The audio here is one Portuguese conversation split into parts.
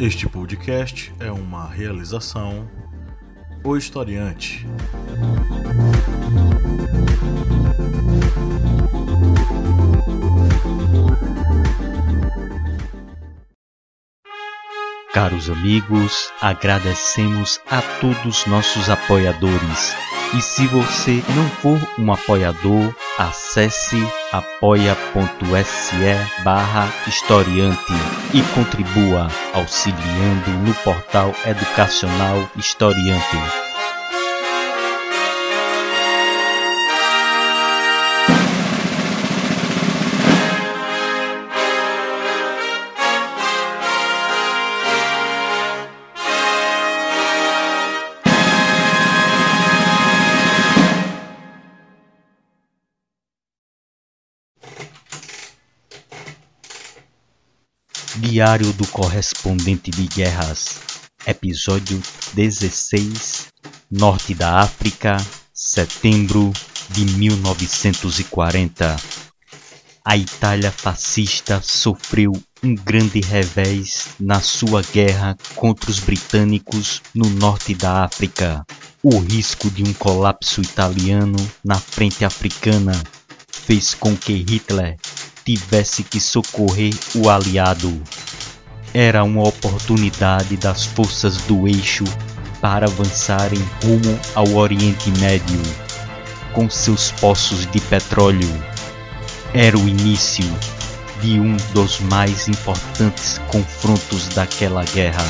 Este podcast é uma realização O Historiante. Caros amigos, agradecemos a todos nossos apoiadores. E se você não for um apoiador, acesse apoia.se barra historiante e contribua auxiliando no portal educacional Historiante. Diário do Correspondente de Guerras, Episódio 16 Norte da África, setembro de 1940. A Itália fascista sofreu um grande revés na sua guerra contra os britânicos no norte da África. O risco de um colapso italiano na frente africana fez com que Hitler tivesse que socorrer o aliado. Era uma oportunidade das forças do eixo para avançarem rumo ao Oriente Médio, com seus poços de petróleo. Era o início de um dos mais importantes confrontos daquela guerra.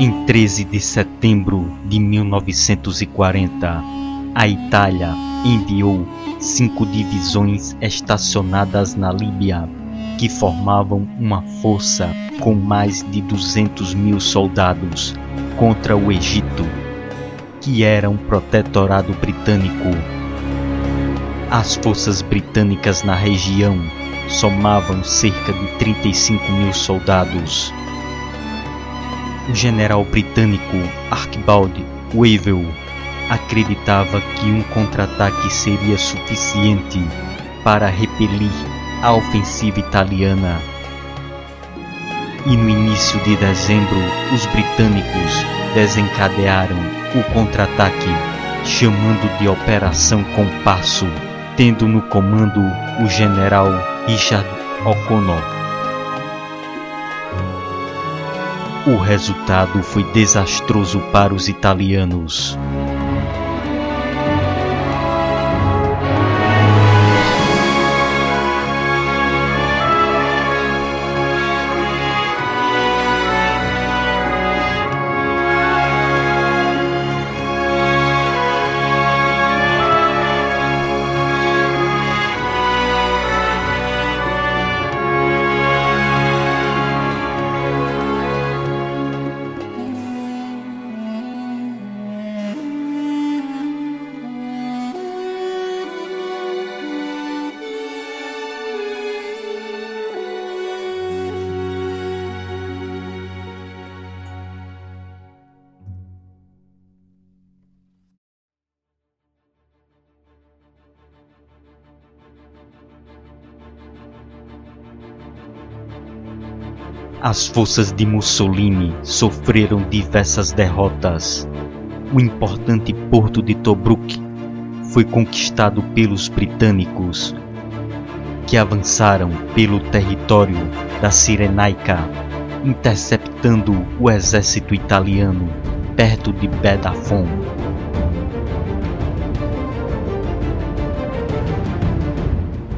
Em 13 de setembro de 1940, a Itália enviou cinco divisões estacionadas na Líbia, que formavam uma força com mais de 200 mil soldados contra o Egito, que era um protetorado britânico. As forças britânicas na região somavam cerca de 35 mil soldados o general britânico Archibald Wavell acreditava que um contra-ataque seria suficiente para repelir a ofensiva italiana. E no início de dezembro, os britânicos desencadearam o contra-ataque, chamando de Operação Compasso, tendo no comando o general Richard O'Connor. O resultado foi desastroso para os italianos. As forças de Mussolini sofreram diversas derrotas. O importante porto de Tobruk foi conquistado pelos britânicos, que avançaram pelo território da Cirenaica interceptando o exército italiano perto de Bedafon.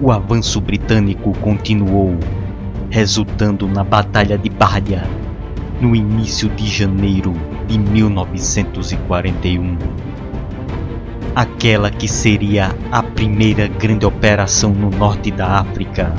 O avanço britânico continuou, resultando na Batalha de Bardia, no início de janeiro de 1941. Aquela que seria a primeira grande operação no norte da África.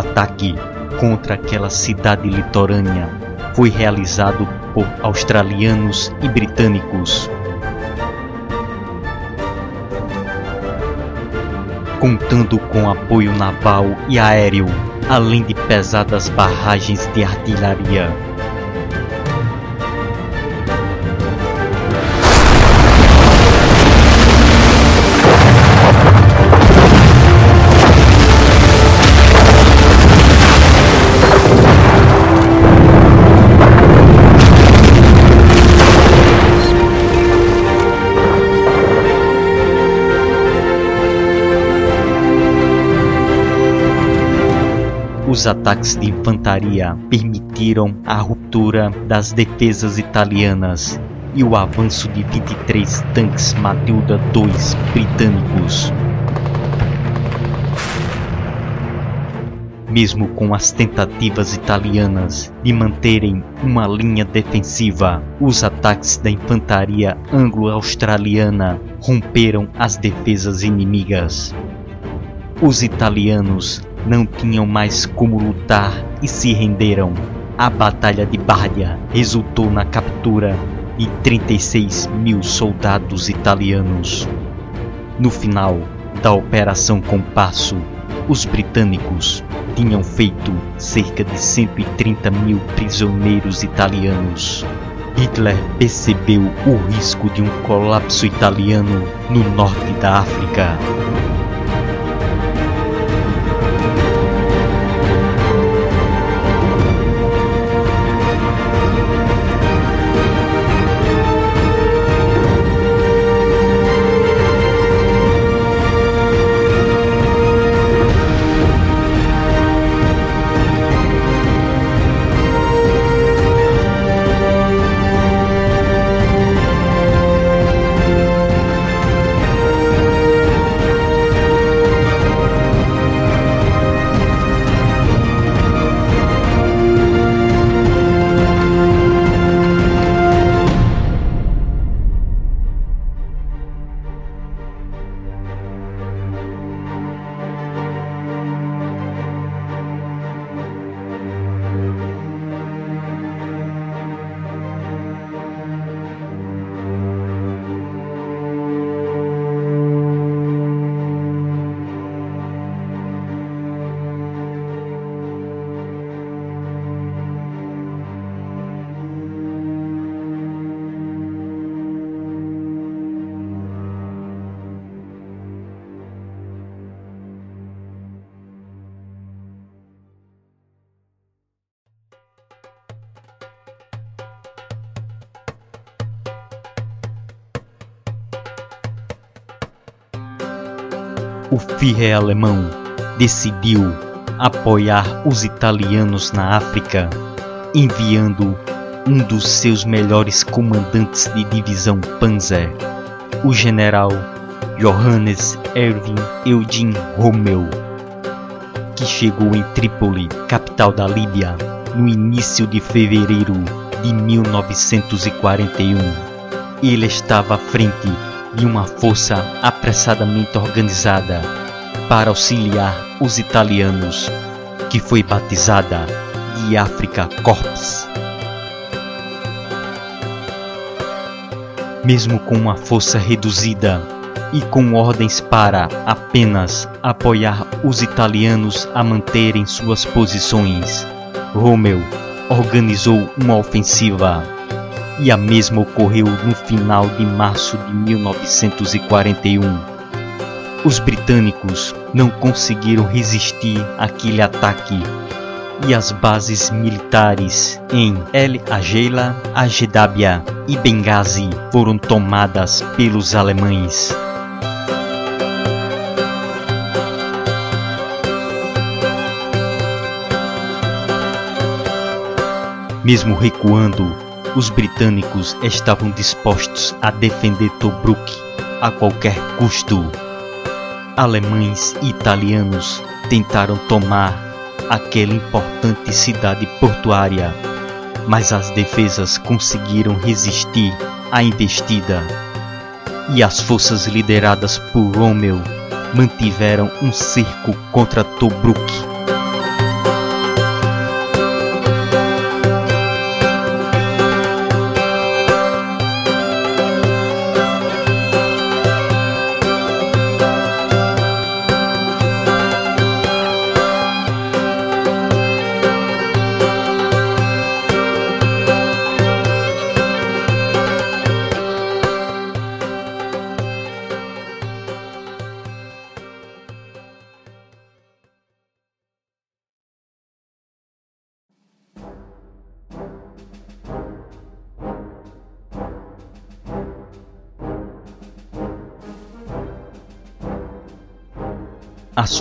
Ataque contra aquela cidade litorânea foi realizado por australianos e britânicos. Contando com apoio naval e aéreo, além de pesadas barragens de artilharia. Os ataques de infantaria permitiram a ruptura das defesas italianas e o avanço de 23 tanques Matilda II britânicos. Mesmo com as tentativas italianas de manterem uma linha defensiva, os ataques da infantaria anglo-australiana romperam as defesas inimigas. Os italianos não tinham mais como lutar e se renderam. A Batalha de Bardia resultou na captura de 36 mil soldados italianos. No final da Operação Compasso, os britânicos tinham feito cerca de 130 mil prisioneiros italianos. Hitler percebeu o risco de um colapso italiano no norte da África. O Führer alemão decidiu apoiar os italianos na África, enviando um dos seus melhores comandantes de divisão Panzer, o general Johannes Erwin Eugene Rommel, que chegou em Trípoli, capital da Líbia, no início de fevereiro de 1941. Ele estava à frente de uma força apressadamente organizada para auxiliar os italianos, que foi batizada de Africa Corps. Mesmo com uma força reduzida, e com ordens para apenas apoiar os italianos a manterem suas posições. Rommel organizou uma ofensiva e a mesma ocorreu no final de março de 1941. Os britânicos não conseguiram resistir àquele ataque e as bases militares em El Agela, Ajedabia e Benghazi foram tomadas pelos alemães. Mesmo recuando, os britânicos estavam dispostos a defender Tobruk a qualquer custo. Alemães e italianos tentaram tomar aquela importante cidade portuária, mas as defesas conseguiram resistir à investida e as forças lideradas por Rommel mantiveram um cerco contra Tobruk.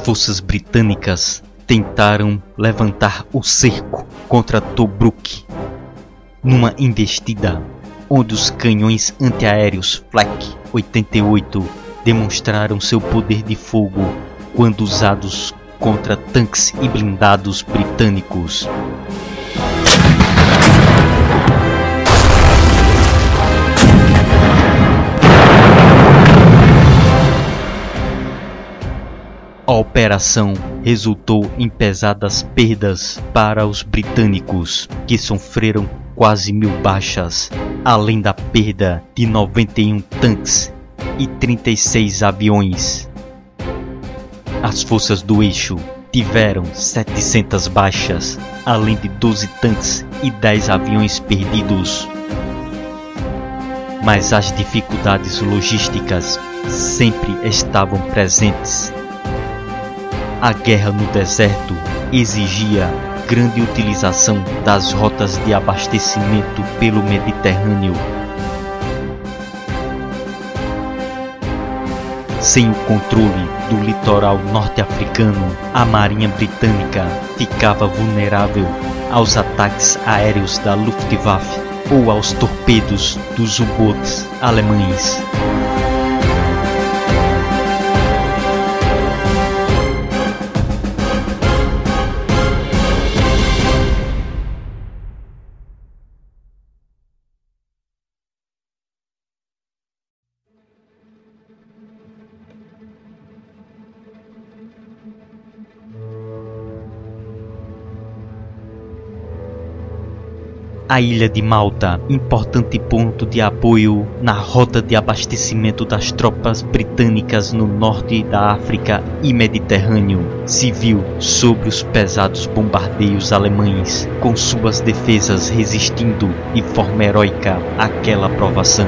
Forças britânicas tentaram levantar o cerco contra Tobruk numa investida onde os canhões antiaéreos Flak 88 demonstraram seu poder de fogo quando usados contra tanques e blindados britânicos. A operação resultou em pesadas perdas para os britânicos, que sofreram quase mil baixas, além da perda de 91 tanques e 36 aviões. As forças do eixo tiveram 700 baixas, além de 12 tanques e 10 aviões perdidos. Mas as dificuldades logísticas sempre estavam presentes a guerra no deserto exigia grande utilização das rotas de abastecimento pelo Mediterrâneo. Sem o controle do litoral norte-africano, a Marinha Britânica ficava vulnerável aos ataques aéreos da Luftwaffe ou aos torpedos dos U-boats alemães. A ilha de Malta, importante ponto de apoio na rota de abastecimento das tropas britânicas no norte da África e Mediterrâneo, se viu sob os pesados bombardeios alemães, com suas defesas resistindo de forma heróica àquela provação.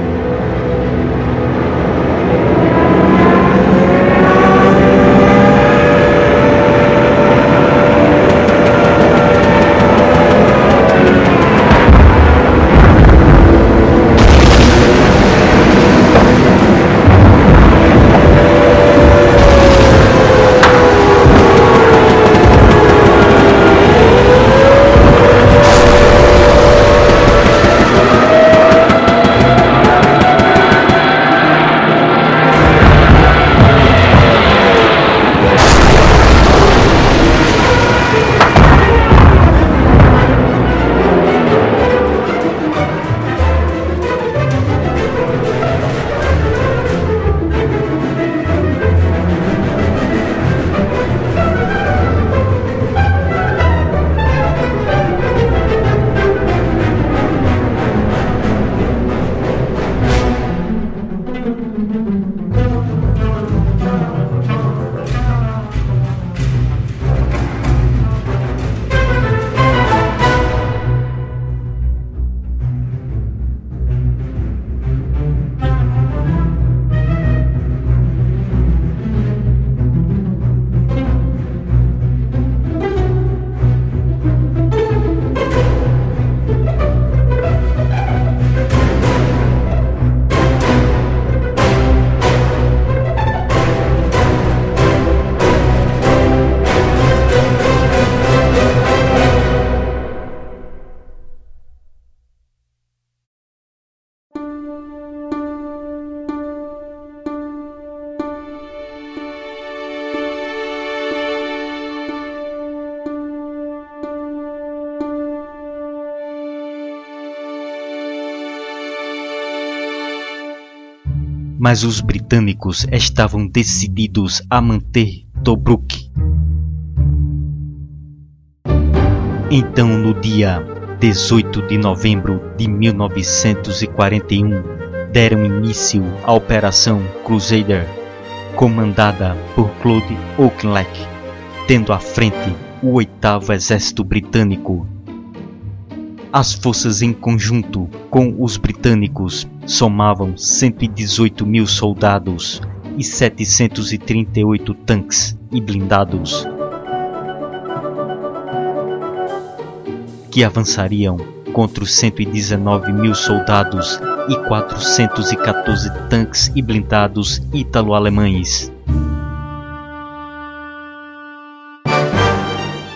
Mas os britânicos estavam decididos a manter Tobruk. Então, no dia 18 de novembro de 1941, deram início à Operação Crusader, comandada por Claude Auchinleck, tendo à frente o oitavo exército britânico. As forças em conjunto com os britânicos somavam 118 mil soldados e 738 tanques e blindados, que avançariam contra os 119 mil soldados e 414 tanques e blindados ítalo-alemães.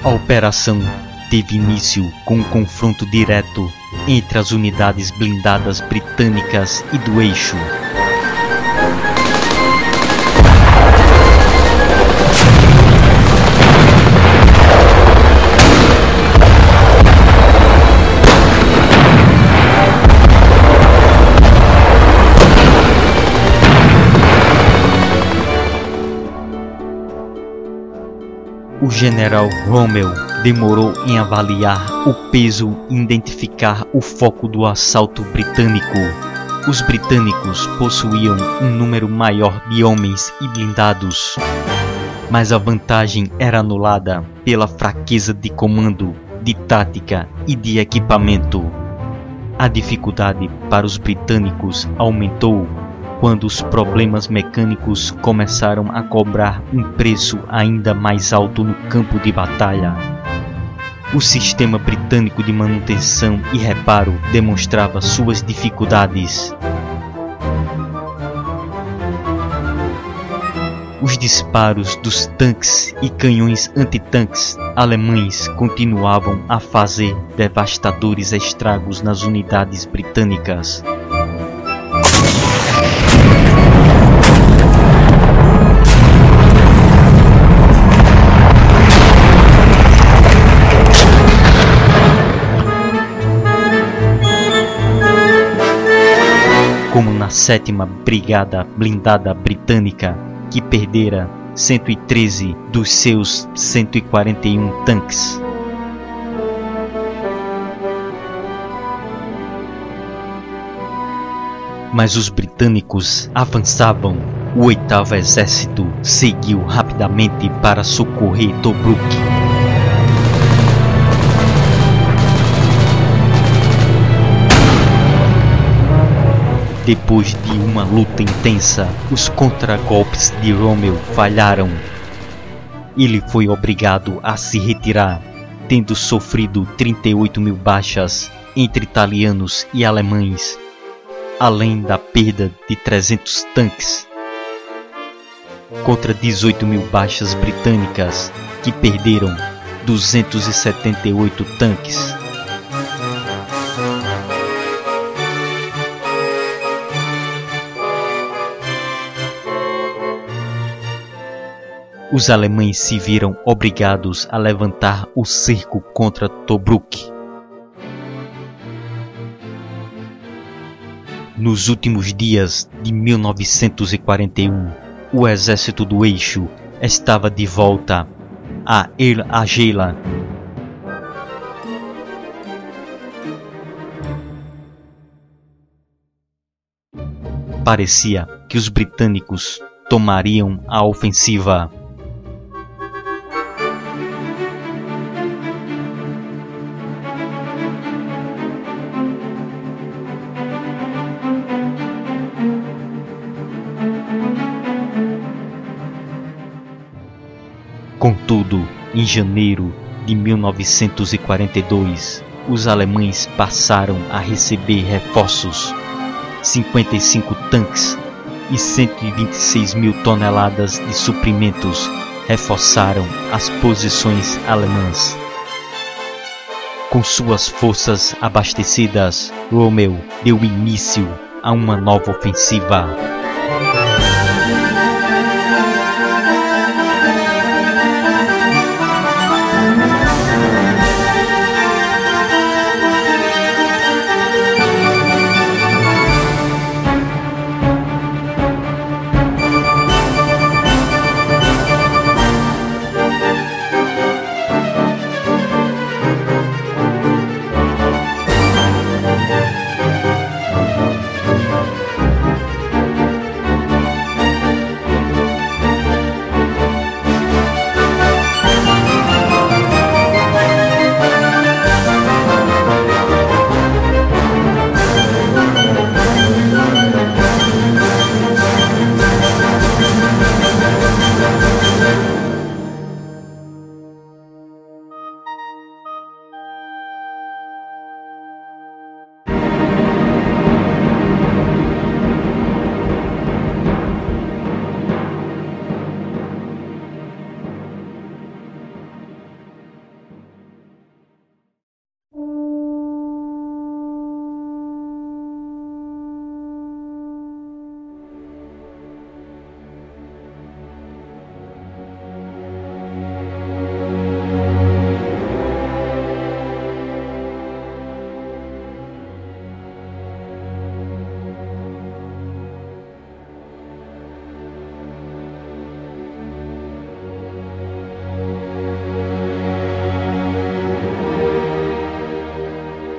A operação teve início com um confronto direto entre as unidades blindadas britânicas e do eixo. O general Rommel demorou em avaliar o peso e identificar o foco do assalto britânico. Os britânicos possuíam um número maior de homens e blindados, mas a vantagem era anulada pela fraqueza de comando, de tática e de equipamento. A dificuldade para os britânicos aumentou quando os problemas mecânicos começaram a cobrar um preço ainda mais alto no campo de batalha. O sistema britânico de manutenção e reparo demonstrava suas dificuldades. Os disparos dos tanques e canhões antitanques alemães continuavam a fazer devastadores estragos nas unidades britânicas. Na sétima Brigada Blindada Britânica, que perdera 113 dos seus 141 tanques. Mas os britânicos avançavam. O oitavo exército seguiu rapidamente para socorrer Tobruk. Depois de uma luta intensa, os contragolpes de Rommel falharam. Ele foi obrigado a se retirar, tendo sofrido 38 mil baixas entre italianos e alemães, além da perda de 300 tanques, contra 18 mil baixas britânicas, que perderam 278 tanques. Os alemães se viram obrigados a levantar o cerco contra Tobruk. Nos últimos dias de 1941, o exército do eixo estava de volta a El Agela. Parecia que os britânicos tomariam a ofensiva. Em janeiro de 1942, os alemães passaram a receber reforços: 55 tanques e 126 mil toneladas de suprimentos reforçaram as posições alemãs. Com suas forças abastecidas, Rommel deu início a uma nova ofensiva.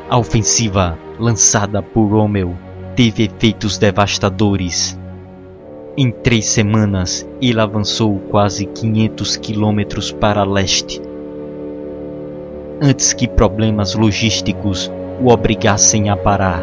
A ofensiva lançada por Rommel teve efeitos devastadores. Em três semanas, ele avançou quase 500 quilômetros para leste. Antes que problemas logísticos o obrigassem a parar.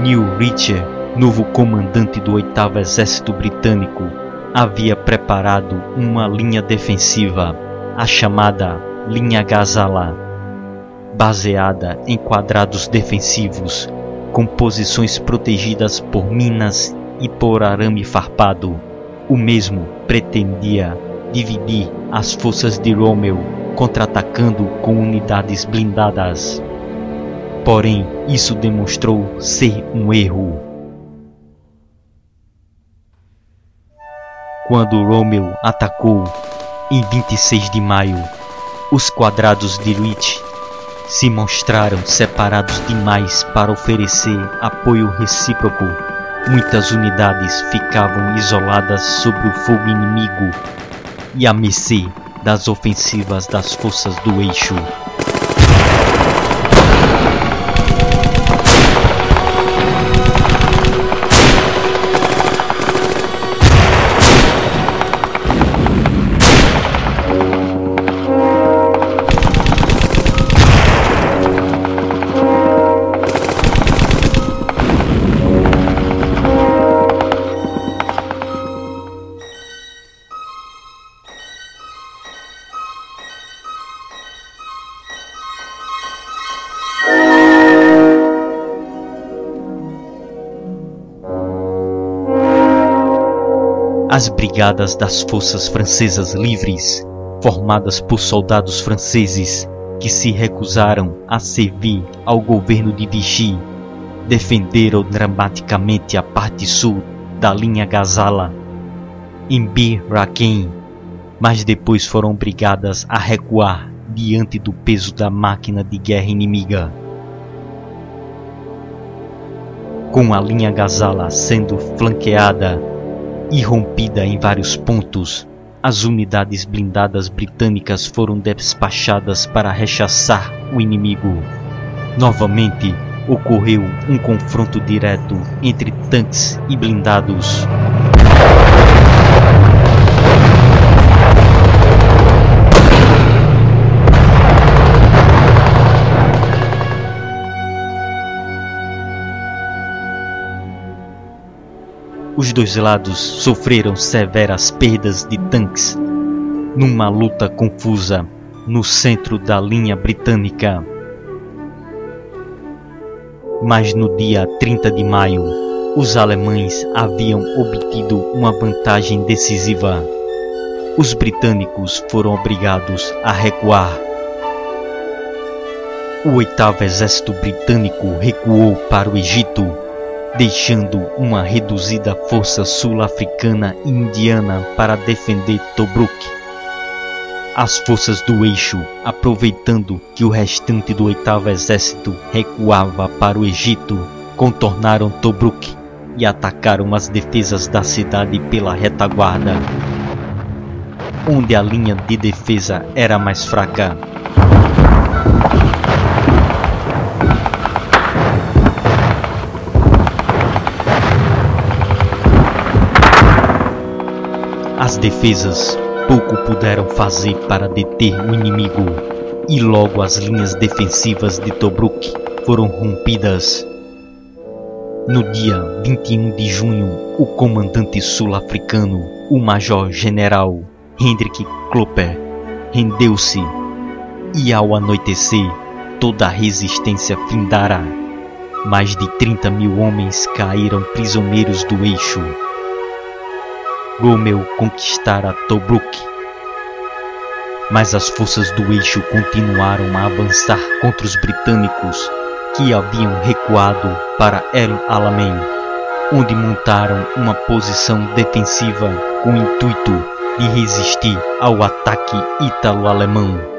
Neil Richer, novo comandante do 8 Exército Britânico, havia preparado uma linha defensiva, a chamada Linha Gazala, baseada em quadrados defensivos, com posições protegidas por minas e por arame farpado. O mesmo pretendia dividir as forças de Rommel, contra-atacando com unidades blindadas. Porém, isso demonstrou ser um erro. Quando Rommel atacou, em 26 de maio, os quadrados de Reach se mostraram separados demais para oferecer apoio recíproco. Muitas unidades ficavam isoladas sob o fogo inimigo e à mercê das ofensivas das forças do eixo. As brigadas das forças francesas livres, formadas por soldados franceses que se recusaram a servir ao governo de Vichy, defenderam dramaticamente a parte sul da linha Gazala, em Bir Raquem, mas depois foram obrigadas a recuar diante do peso da máquina de guerra inimiga. Com a linha Gazala sendo flanqueada e rompida em vários pontos, as unidades blindadas britânicas foram despachadas para rechaçar o inimigo. Novamente, ocorreu um confronto direto entre tanques e blindados. Os dois lados sofreram severas perdas de tanques numa luta confusa no centro da linha britânica. Mas no dia 30 de maio, os alemães haviam obtido uma vantagem decisiva. Os britânicos foram obrigados a recuar. O oitavo exército britânico recuou para o Egito deixando uma reduzida força sul-africana e indiana para defender Tobruk. As forças do eixo, aproveitando que o restante do oitavo exército recuava para o Egito, contornaram Tobruk e atacaram as defesas da cidade pela retaguarda, onde a linha de defesa era mais fraca. As defesas pouco puderam fazer para deter o inimigo, e logo as linhas defensivas de Tobruk foram rompidas. No dia 21 de junho, o comandante sul-africano, o major-general Hendrik Klopper, rendeu-se e ao anoitecer toda a resistência findara. Mais de 30 mil homens caíram prisioneiros do eixo. Rommel conquistara Tobruk. Mas as forças do eixo continuaram a avançar contra os britânicos que haviam recuado para El Alamein, onde montaram uma posição defensiva com o intuito de resistir ao ataque ítalo-alemão.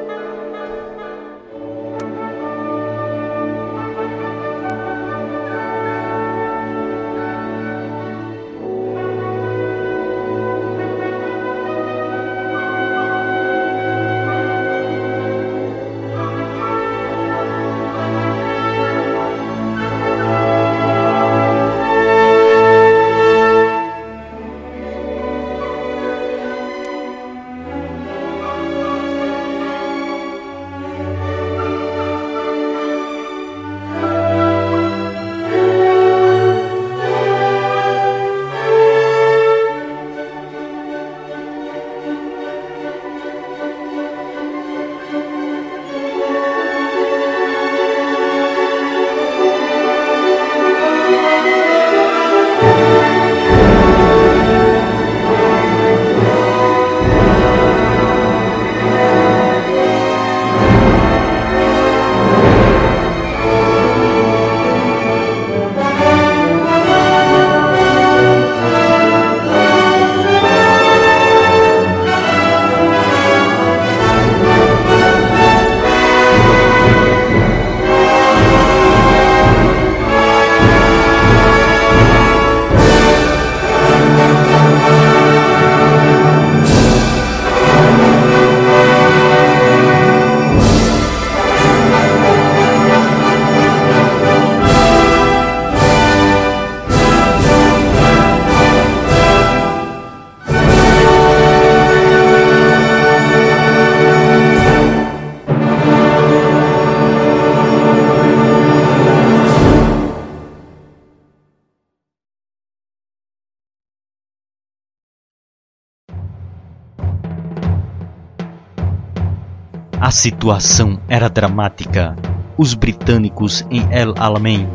A situação era dramática. Os britânicos em El Alamein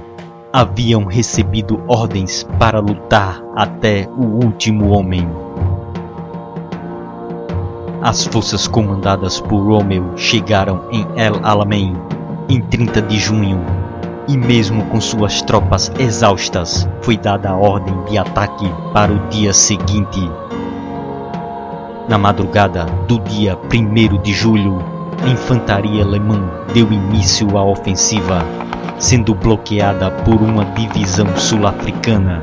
haviam recebido ordens para lutar até o último homem. As forças comandadas por Romeu chegaram em El Alamein em 30 de junho e mesmo com suas tropas exaustas, foi dada a ordem de ataque para o dia seguinte. Na madrugada do dia 1 de julho, a infantaria alemã deu início à ofensiva, sendo bloqueada por uma divisão sul-africana.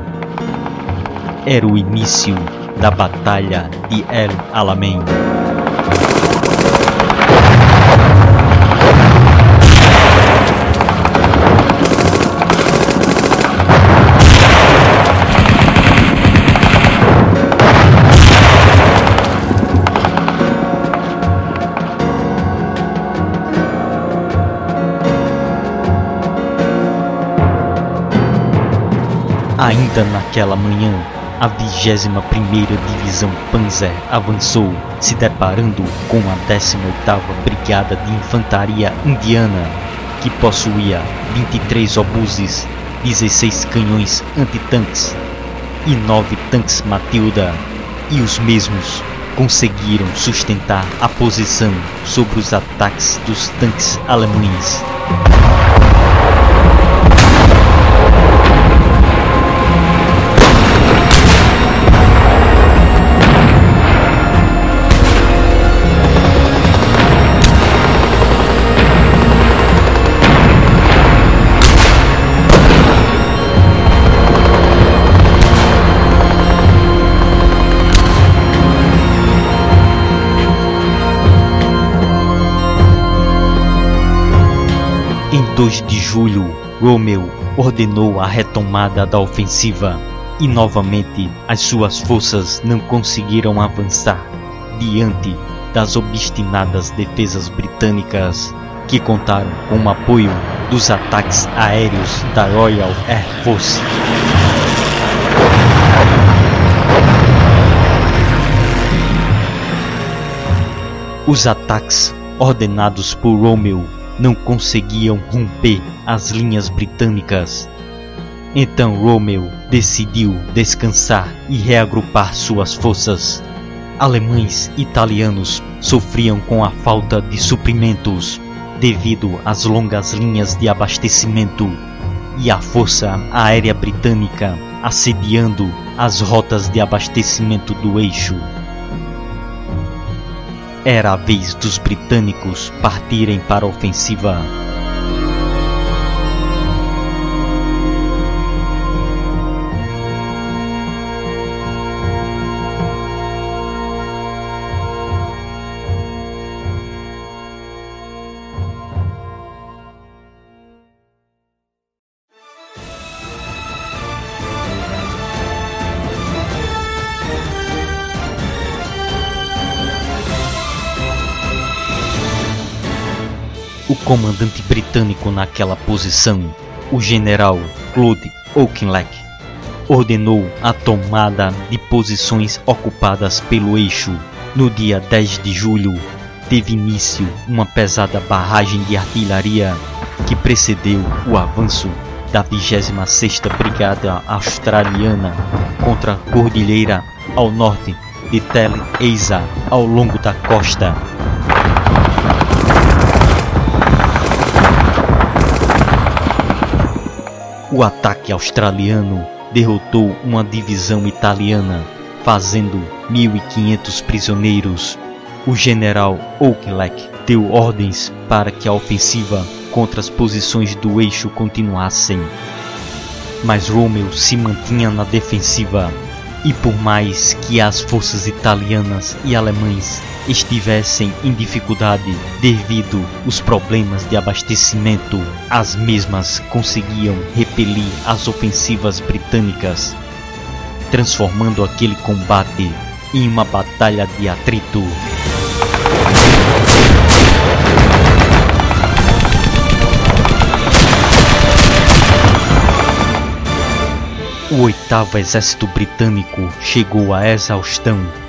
Era o início da Batalha de El Alamein. Ainda naquela manhã, a 21ª Divisão Panzer avançou, se deparando com a 18ª Brigada de Infantaria Indiana, que possuía 23 obuses, 16 canhões antitanques e 9 tanques Matilda, e os mesmos conseguiram sustentar a posição sobre os ataques dos tanques alemães. Julho, Romeu ordenou a retomada da ofensiva e novamente as suas forças não conseguiram avançar diante das obstinadas defesas britânicas que contaram com o apoio dos ataques aéreos da Royal Air Force. Os ataques ordenados por Romeu não conseguiam romper as linhas britânicas. Então Romeu decidiu descansar e reagrupar suas forças. Alemães e italianos sofriam com a falta de suprimentos devido às longas linhas de abastecimento e a força aérea britânica assediando as rotas de abastecimento do eixo. Era a vez dos britânicos partirem para a ofensiva. Comandante britânico naquela posição, o general Claude Auchinleck, ordenou a tomada de posições ocupadas pelo eixo. No dia 10 de julho, teve início uma pesada barragem de artilharia que precedeu o avanço da 26ª Brigada Australiana contra a cordilheira ao norte de Tel Eiza ao longo da costa. O ataque australiano derrotou uma divisão italiana, fazendo 1.500 prisioneiros. O general Auchinleck deu ordens para que a ofensiva contra as posições do eixo continuassem. Mas Rommel se mantinha na defensiva e por mais que as forças italianas e alemães estivessem em dificuldade devido aos problemas de abastecimento, as mesmas conseguiam repelir as ofensivas britânicas, transformando aquele combate em uma batalha de atrito. O oitavo exército britânico chegou à exaustão.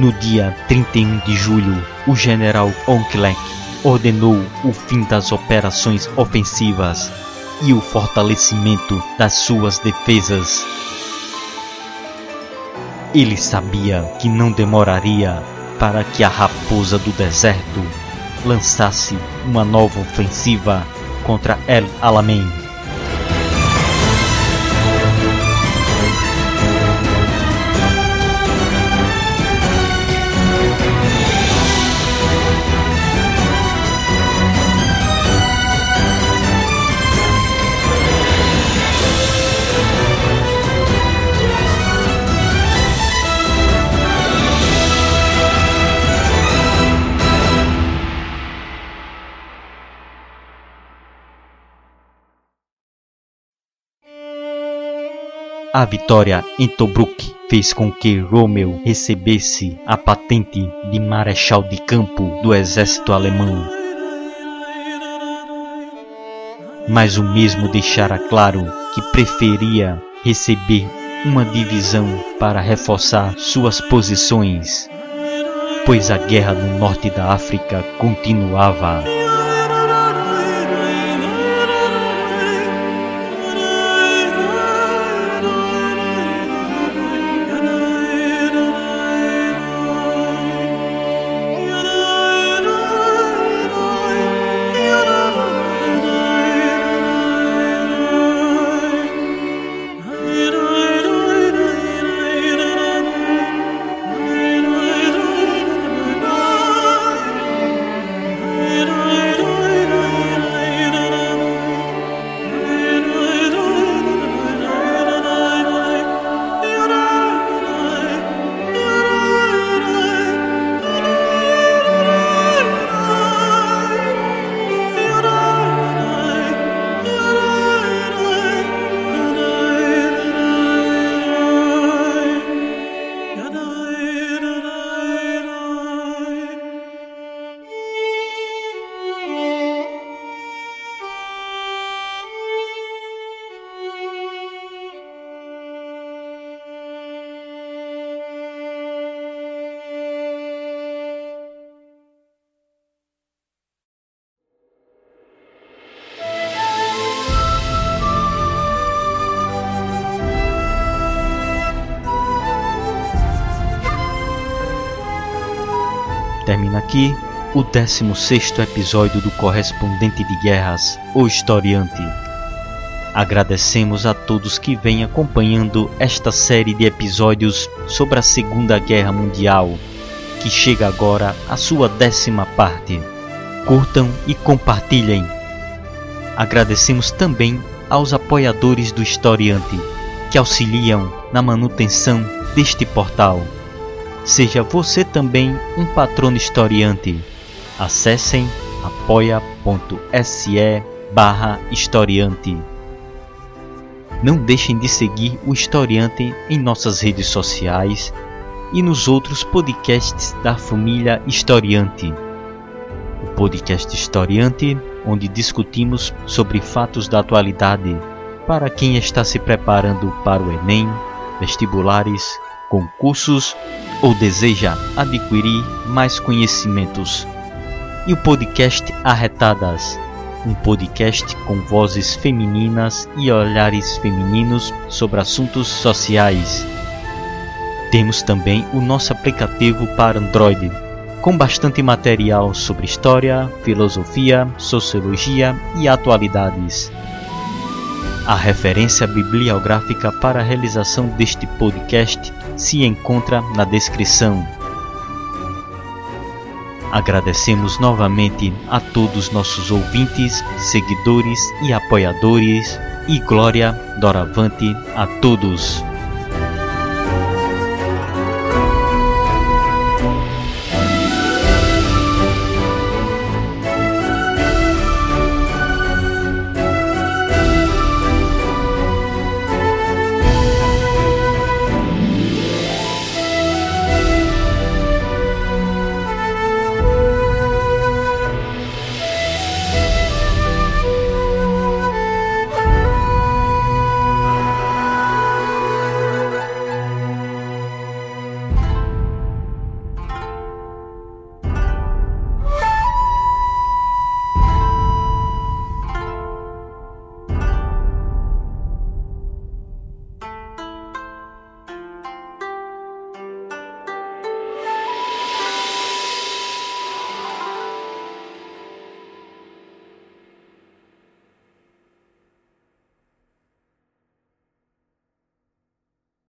No dia 31 de julho, o general Auchinleck ordenou o fim das operações ofensivas e o fortalecimento das suas defesas. Ele sabia que não demoraria para que a raposa do deserto lançasse uma nova ofensiva contra El Alamein. A vitória em Tobruk fez com que Rommel recebesse a patente de marechal de campo do exército alemão. Mas o mesmo deixara claro que preferia receber uma divisão para reforçar suas posições, pois a guerra no norte da África continuava. Aqui o 16 episódio do Correspondente de Guerras, O Historiante. Agradecemos a todos que vêm acompanhando esta série de episódios sobre a Segunda Guerra Mundial, que chega agora à sua décima parte. Curtam e compartilhem. Agradecemos também aos apoiadores do Historiante, que auxiliam na manutenção deste portal. Seja você também um patrono historiante. Acessem apoia.se barra historiante. Não deixem de seguir o Historiante em nossas redes sociais e nos outros podcasts da família Historiante. O podcast Historiante, onde discutimos sobre fatos da atualidade para quem está se preparando para o Enem, vestibulares, concursos ou deseja adquirir mais conhecimentos. E o podcast Arretadas, um podcast com vozes femininas e olhares femininos sobre assuntos sociais. Temos também o nosso aplicativo para Android, com bastante material sobre história, filosofia, sociologia e atualidades. A referência bibliográfica para a realização deste podcast se encontra na descrição. Agradecemos novamente a todos nossos ouvintes, seguidores e apoiadores, e glória doravante a todos.